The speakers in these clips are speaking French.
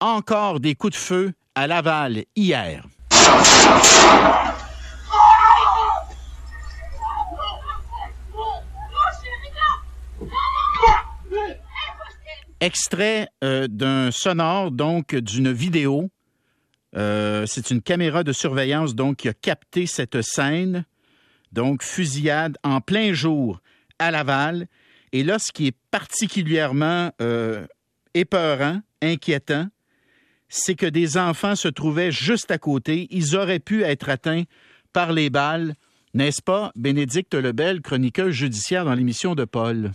encore des coups de feu à Laval hier. Extrait euh, d'un sonore, donc d'une vidéo. Euh, c'est une caméra de surveillance donc qui a capté cette scène. Donc fusillade en plein jour à Laval. Et là, ce qui est particulièrement euh, épeurant, inquiétant, c'est que des enfants se trouvaient juste à côté. Ils auraient pu être atteints par les balles. N'est-ce pas, Bénédicte Lebel, chroniqueuse judiciaire dans l'émission de Paul?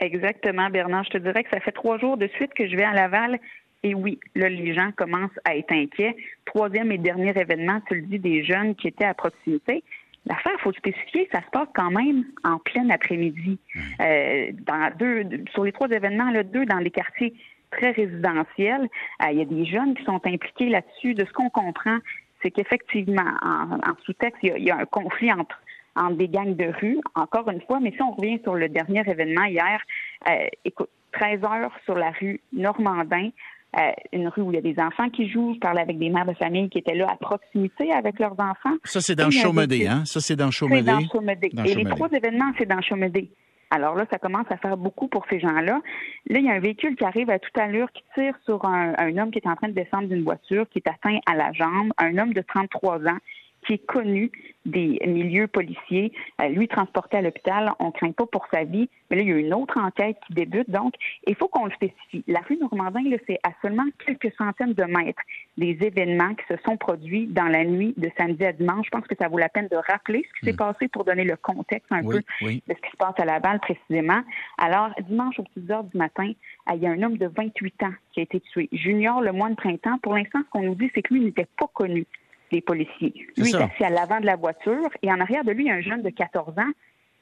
Exactement, Bernard. Je te dirais que ça fait trois jours de suite que je vais à Laval. Et oui, là, les gens commencent à être inquiets. Troisième et dernier événement, tu le dis, des jeunes qui étaient à proximité. L'affaire, il faut spécifier, ça se passe quand même en plein après-midi. Mmh. Euh, dans deux, sur les trois événements, là, deux dans les quartiers très résidentiels. Euh, il y a des jeunes qui sont impliqués là-dessus. De ce qu'on comprend, c'est qu'effectivement, en, sous-texte, il, y a un conflit entre entre des gangs de rue, encore une fois. Mais si on revient sur le dernier événement hier, euh, écoute, 13 heures sur la rue Normandin, euh, une rue où il y a des enfants qui jouent. Je parlais avec des mères de famille qui étaient là à proximité avec leurs enfants. Ça, c'est dans Chaumédé, hein? Ça, c'est dans Chaumédé. C'est dans Chaumédé. Et les trois événements, c'est dans Chaumédé. Alors là, ça commence à faire beaucoup pour ces gens-là. Là, il y a un véhicule qui arrive à toute allure qui tire sur un, homme qui est en train de descendre d'une voiture, qui est atteint à la jambe, un homme de 33 ans qui est connu des milieux policiers. Euh, lui transporté à l'hôpital, on craint pas pour sa vie, mais là, il y a une autre enquête qui débute. Donc, il faut qu'on le spécifie. La rue Normandin, c'est à seulement quelques centaines de mètres des événements qui se sont produits dans la nuit de samedi à dimanche. Je pense que ça vaut la peine de rappeler ce qui s'est hmm. passé pour donner le contexte un peu de ce qui se passe à Laval précisément. Alors, dimanche aux petites heures du matin, euh, il y a un homme de 28 ans qui a été tué. Junior, le mois de printemps, pour l'instant, ce qu'on nous dit, c'est que lui n'était pas connu les policiers. Lui, est assis à l'avant de la voiture et en arrière de lui, un jeune de 14 ans.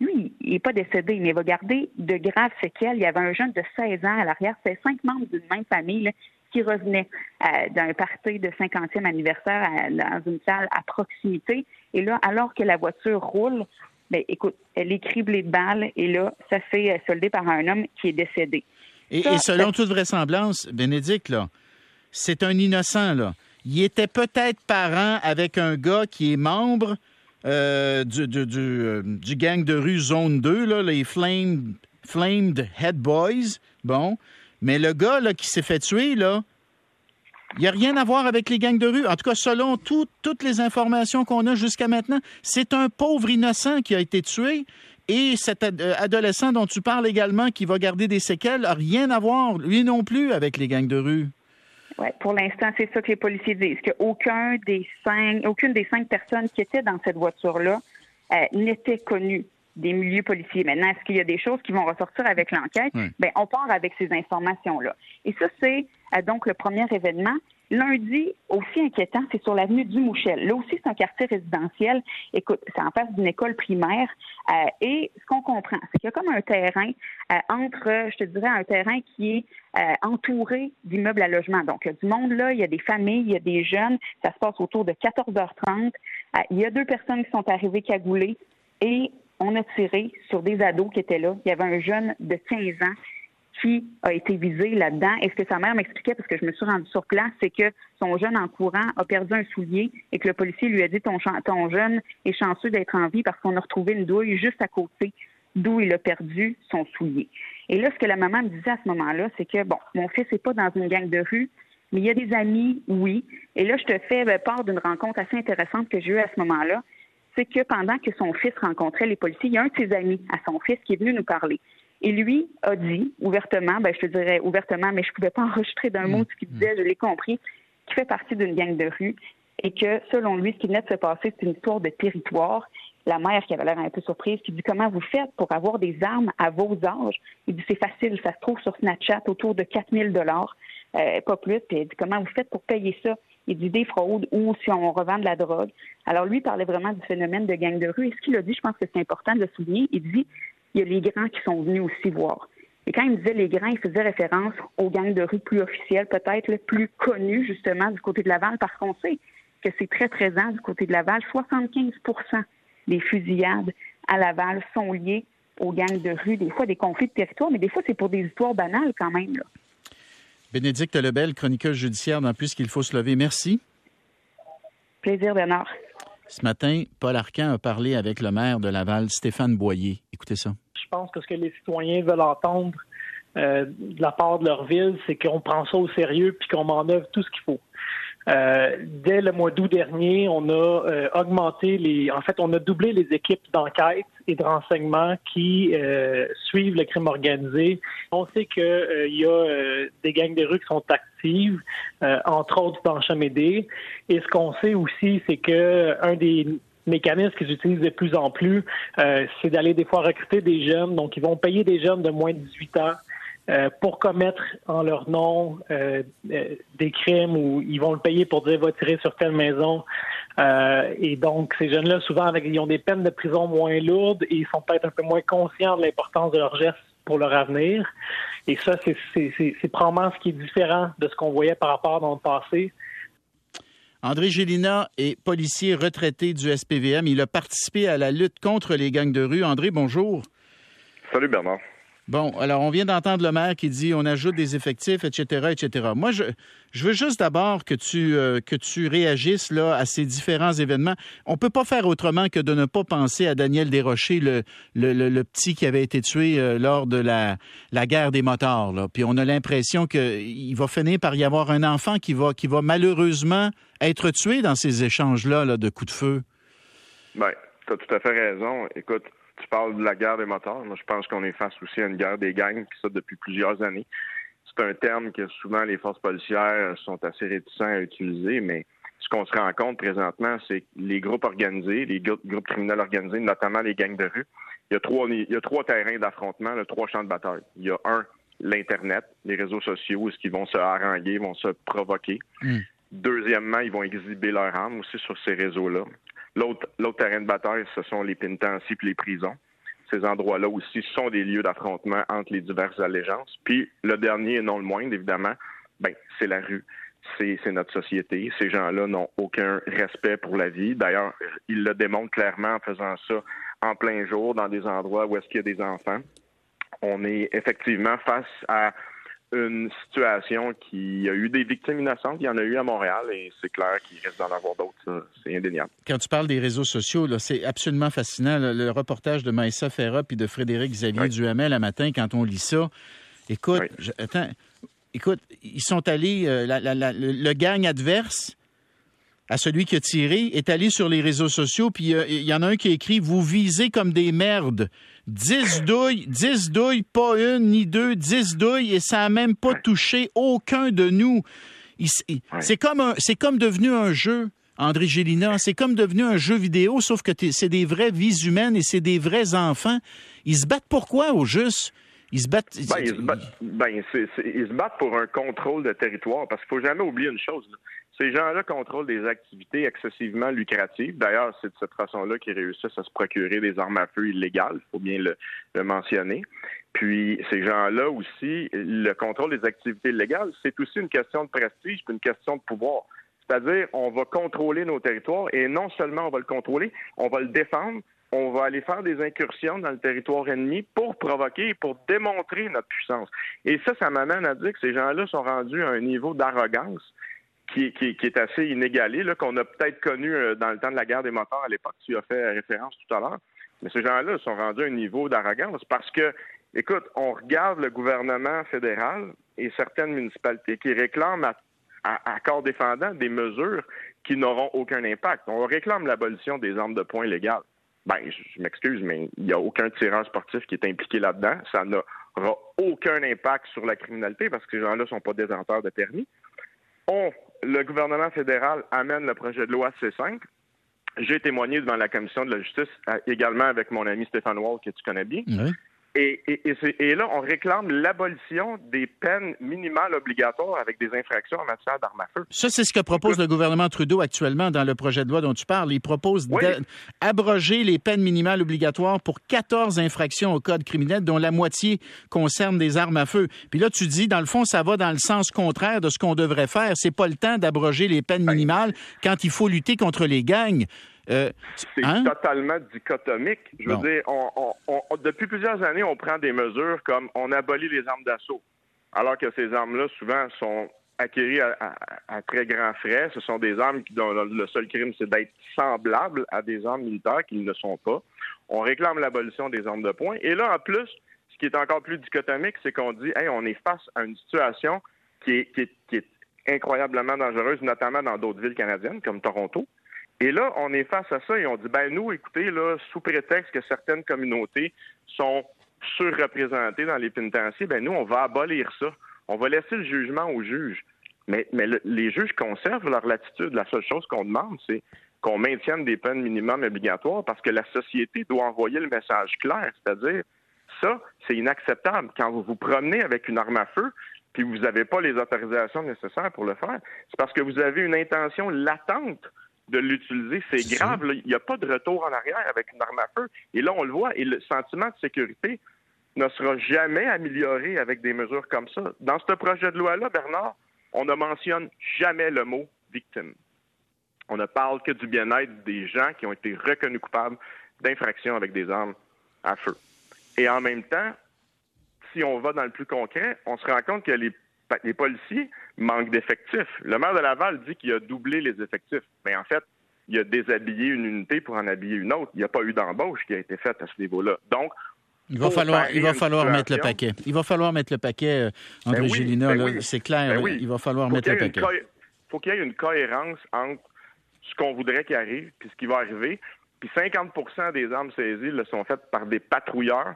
Lui, il n'est pas décédé, mais il va garder de graves séquelles. Il y avait un jeune de 16 ans à l'arrière. C'est cinq membres d'une même famille qui revenaient euh, d'un party de 50e anniversaire dans une salle à proximité. Et là, alors que la voiture roule, ben, écoute, elle est criblée de balles et là, ça fait euh, solder par un homme qui est décédé. Et, selon toute vraisemblance, Bénédicte, là, c'est un innocent, là il était peut-être parent avec un gars qui est membre euh, euh, du, gang de rue Zone 2, là, les Flamed, Head Boys. Bon. Mais le gars qui s'est fait tuer, là, il n'y a rien à voir avec les gangs de rue. En tout cas, selon toutes les informations qu'on a jusqu'à maintenant, c'est un pauvre innocent qui a été tué. Et cet euh, adolescent dont tu parles également, qui va garder des séquelles, n'a rien à voir, lui non plus, avec les gangs de rue. Oui, pour l'instant, c'est ça que les policiers disent, qu'aucun des cinq, aucune des cinq personnes qui étaient dans cette voiture-là euh, n'était connue des milieux policiers. Maintenant, est-ce qu'il y a des choses qui vont ressortir avec l'enquête? Ben, on part avec ces informations-là. Et ça, c'est euh, donc le premier événement. Lundi, aussi inquiétant, c'est sur l'avenue du Mouchel. Là aussi, c'est un quartier résidentiel. Écoute, c'est en face d'une école primaire. Euh, et ce qu'on comprend, c'est qu'il y a comme un terrain euh, entre, je te dirais, un terrain qui est euh, entouré d'immeubles à logement. Donc, il y a du monde là, il y a des familles, il y a des jeunes. Ça se passe autour de 14h30. il y a deux personnes qui sont arrivées cagoulées et on a tiré sur des ados qui étaient là. Il y avait un jeune de 15 ans qui a été visé là-dedans. Et ce que sa mère m'expliquait, parce que je me suis rendue sur place, c'est que son jeune en courant a perdu un soulier et que le policier lui a dit ton, ton jeune est chanceux d'être en vie parce qu'on a retrouvé une douille juste à côté d'où il a perdu son soulier. Et là, ce que la maman me disait à ce moment-là, c'est que, bon, mon fils n'est pas dans une gang de rue, mais il y a des amis, oui. Et là, je te fais ben, part d'une rencontre assez intéressante que j'ai eue à ce moment-là. C'est que pendant que son fils rencontrait les policiers, il y a un de ses amis à son fils qui est venu nous parler. Et lui a dit ouvertement, ben, je te dirais ouvertement, mais je ne pouvais pas enregistrer d'un mot ce qu'il disait, je l'ai compris, qu'il fait partie d'une gang de rue et que, selon lui, ce qui venait de se passer, c'est une histoire de territoire. La mère, qui avait l'air un peu surprise, qui dit comment vous faites pour avoir des armes à vos âges? Il dit c'est facile, ça se trouve sur Snapchat autour de 4000 dollars, euh, pas plus. Puis il dit comment vous faites pour payer ça? Il dit des fraudes ou si on revend de la drogue. Alors lui parlait vraiment du phénomène de gang de rue. Et ce qu'il a dit, je pense que c'est important de le souligner. Il dit il y a les grands qui sont venus aussi voir. Et quand il disait les grands, il faisait référence aux gangs de rue plus officiels, peut-être plus connus justement du côté de Laval, parce qu'on sait que c'est très présent du côté de Laval. 75% des fusillades à Laval sont liées aux gangs de rue, des fois des conflits de territoire, mais des fois c'est pour des histoires banales quand même. Là. Bénédicte Lebel, chroniqueuse judiciaire dans Puisqu'il faut se lever. Merci. Plaisir, Bernard. Ce matin, Paul Arcan a parlé avec le maire de Laval, Stéphane Boyer. Écoutez ça. Je pense que ce que les citoyens veulent entendre euh, de la part de leur ville, c'est qu'on prend ça au sérieux puis qu'on m'en œuvre tout ce qu'il faut. Euh, dès le mois d'août dernier, on a euh, augmenté les, en fait, on a doublé les équipes d'enquête et de renseignement qui euh, suivent le crime organisé. On sait qu'il y a des gangs de rue qui sont actives, entre autres dans Chamédé. Et ce qu'on sait aussi, c'est que un des mécanismes qu'ils utilisent de plus en plus, c'est d'aller des fois recruter des jeunes. Donc, ils vont payer des jeunes de moins de 18 ans euh, pour commettre en leur nom euh, euh, des crimes ou ils vont le payer pour dire va tirer sur telle maison. et donc, ces jeunes-là, souvent, avec, ils ont des peines de prison moins lourdes et ils sont peut-être un peu moins conscients de l'importance de leurs gestes pour leur avenir. Et ça, c'est probablement ce qui est différent de ce qu'on voyait par rapport dans le passé. André Gélina est policier retraité du SPVM. Il a participé à la lutte contre les gangs de rue. André, bonjour. Salut Bernard. Bon, alors on vient d'entendre le maire qui dit on ajoute des effectifs, etc., etc. Moi, je, veux juste d'abord que tu euh, que tu réagisses là à ces différents événements. On peut pas faire autrement que de ne pas penser à Daniel Desrochers, le, petit qui avait été tué euh, lors de la, guerre des motards. Puis on a l'impression qu'il va finir par y avoir un enfant qui va qui va malheureusement être tué dans ces échanges là, là de coups de feu. Ben, tu as tout à fait raison. Écoute, tu parles de la guerre des moteurs. Moi, je pense qu'on est face aussi à une guerre des gangs, puis ça depuis plusieurs années. C'est un terme que souvent les forces policières sont assez réticents à utiliser, mais ce qu'on se rend compte présentement, c'est que les groupes organisés, les groupes criminels organisés, notamment les gangs de rue, il y a trois, il y a trois terrains d'affrontement, trois champs de bataille. Il y a un, l'Internet, les réseaux sociaux, où ils vont se haranguer, vont se provoquer. Hmm. Deuxièmement, ils vont exhiber leurs armes aussi sur ces réseaux-là. L'autre, terrain de bataille, ce sont les pénitenciers et les prisons. Ces endroits-là aussi sont des lieux d'affrontement entre les diverses allégeances. Puis le dernier et non le moindre, évidemment, ben, c'est la rue. C'est, notre société. Ces gens-là n'ont aucun respect pour la vie. D'ailleurs, ils le démontrent clairement en faisant ça en plein jour dans des endroits où est-ce qu'il y a des enfants. On est effectivement face à une situation qui a eu des victimes innocentes. Il y en a eu à Montréal et c'est clair qu'il reste d'en avoir d'autres. C'est indéniable. Quand tu parles des réseaux sociaux, c'est absolument fascinant. Le reportage de Maïssa Ferra puis de Frédéric Xavier Duhamel la matin, quand on lit ça, écoute, attends, écoute, ils sont allés, euh, le gang adverse à celui qui a tiré est allé sur les réseaux sociaux, puis euh, il y en a un qui a écrit Vous visez comme des merdes. 10 douilles, 10 douilles, pas une ni deux, 10 douilles, et ça n'a même pas touché aucun de nous. C'est comme, comme devenu un jeu. André Gélina, c'est comme devenu un jeu vidéo, sauf que c'est des vraies vies humaines et c'est des vrais enfants. Ils se battent pourquoi au juste? Ils se battent. Ben, ils, se battent ben, ils se battent pour un contrôle de territoire, parce qu'il faut jamais oublier une chose. Ces gens-là contrôlent des activités excessivement lucratives. D'ailleurs, c'est de cette façon-là qu'ils réussissent à se procurer des armes à feu illégales, il faut bien le, mentionner. Puis ces gens-là aussi, le contrôle des activités illégales, c'est aussi une question de prestige, puis une question de pouvoir. C'est-à-dire, on va contrôler nos territoires et non seulement on va le contrôler, on va le défendre, on va aller faire des incursions dans le territoire ennemi pour provoquer, pour démontrer notre puissance. Et ça, ça m'amène à dire que ces gens-là sont rendus à un niveau d'arrogance qui, est assez inégalé, qu'on a peut-être connu euh, dans le temps de la guerre des moteurs à l'époque. Tu as fait référence tout à l'heure. Mais ces gens-là sont rendus à un niveau d'arrogance parce que, écoute, on regarde le gouvernement fédéral et certaines municipalités qui réclament à, à, corps défendant des mesures qui n'auront aucun impact. On réclame l'abolition des armes de poing légales. Ben, je m'excuse, mais il n'y a aucun tireur sportif qui est impliqué là-dedans. Ça n'aura aucun impact sur la criminalité parce que ces gens-là ne sont pas détenteurs de permis. On le gouvernement fédéral amène le projet de loi C5. J'ai témoigné devant la commission de la justice euh, également avec mon ami Stéphane Wall, que tu connais bien. Et, là, on réclame l'abolition des peines minimales obligatoires avec des infractions en matière d'armes à feu. Ça, c'est ce que propose le gouvernement Trudeau actuellement dans le projet de loi dont tu parles. Il propose d'abroger les peines minimales obligatoires pour 14 infractions au code criminel, dont la moitié concerne des armes à feu. Puis là, tu dis, dans le fond, ça va dans le sens contraire de ce qu'on devrait faire. C'est pas le temps d'abroger les peines minimales quand il faut lutter contre les gangs. Euh, c'est hein? totalement dichotomique. Je veux dire, depuis plusieurs années, on prend des mesures comme on abolit les armes d'assaut. alors que ces armes-là, souvent, sont acquéries à, très grands frais. Ce sont des armes dont le seul crime, c'est d'être semblables à des armes militaires qui ne le sont pas. On réclame l'abolition des armes de poing. Et là, en plus, ce qui est encore plus dichotomique, c'est qu'on dit, hey, on est face à une situation qui est, qui est incroyablement dangereuse, notamment dans d'autres villes canadiennes, comme Toronto. Et là, on est face à ça et on dit, ben nous, écoutez, là, sous prétexte que certaines communautés sont surreprésentées dans les pénitenciers, ben nous, on va abolir ça. On va laisser le jugement aux juges. Mais, mais les juges conservent leur latitude. La seule chose qu'on demande, c'est qu'on maintienne des peines minimum obligatoires parce que la société doit envoyer le message clair, c'est-à-dire ça, c'est inacceptable. Quand vous vous promenez avec une arme à feu, puis vous n'avez pas les autorisations nécessaires pour le faire, c'est parce que vous avez une intention latente de l'utiliser. C'est grave. Il n'y a pas de retour en arrière avec une arme à feu. Et là, on le voit. Et le sentiment de sécurité ne sera jamais amélioré avec des mesures comme ça. Dans ce projet de loi-là, Bernard, on ne mentionne jamais le mot victime. On ne parle que du bien-être des gens qui ont été reconnus coupables d'infractions avec des armes à feu. Et en même temps, si on va dans le plus concret, on se rend compte que les, policiers manquent d'effectifs. Le maire de Laval dit qu'il a doublé les effectifs. Mais en fait, il a déshabillé une unité pour en habiller une autre. Il n'y a pas eu d'embauche qui a été faite à ce niveau-là. Donc, il va falloir, il va falloir mettre le paquet. Il va falloir mettre le paquet, André ben Gélina, ben c'est clair. Ben il va falloir mettre le paquet. Il faut qu'il y ait une cohérence entre ce qu'on voudrait qu'il arrive puis ce qui va arriver. Puis 50 des armes saisies le sont faites par des patrouilleurs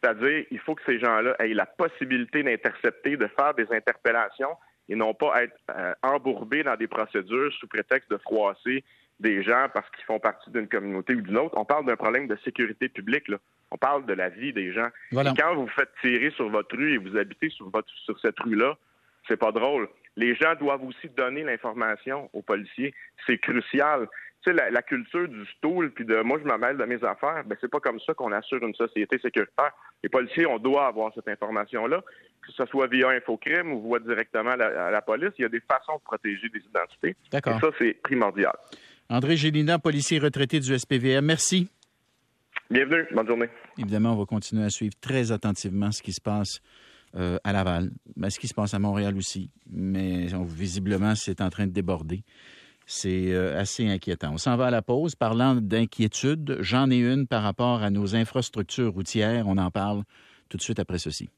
c'est-à-dire, il faut que ces gens-là aient la possibilité d'intercepter, de faire des interpellations et non pas être euh, embourbés dans des procédures sous prétexte de froisser des gens parce qu'ils font partie d'une communauté ou d'une autre. On parle d'un problème de sécurité publique. Là. On parle de la vie des gens. Quand vous faites tirer sur votre rue et vous habitez sur, votre, sur cette rue-là, c'est pas drôle. Les gens doivent aussi donner l'information aux policiers. C'est crucial la, culture du stool puis de moi je me mêle de mes affaires, ben c'est pas comme ça qu'on assure une société sécuritaire. Les policiers, on doit avoir cette information-là, que ce soit via Infocrime ou via directement à la, police. Il y a des façons de protéger des identités. D'accord. Et ça, c'est primordial. André Gélina, policier retraité du SPVM, merci. Bienvenue, bonne journée. Évidemment, on va continuer à suivre très attentivement ce qui se passe euh, à Laval, mais ce qui se passe à Montréal aussi. Mais visiblement, c'est en train de déborder. C'est euh, assez inquiétant. On s'en va à la pause. Parlant d'inquiétude, j'en ai une par rapport à nos infrastructures routières. On en parle tout de suite après ceci.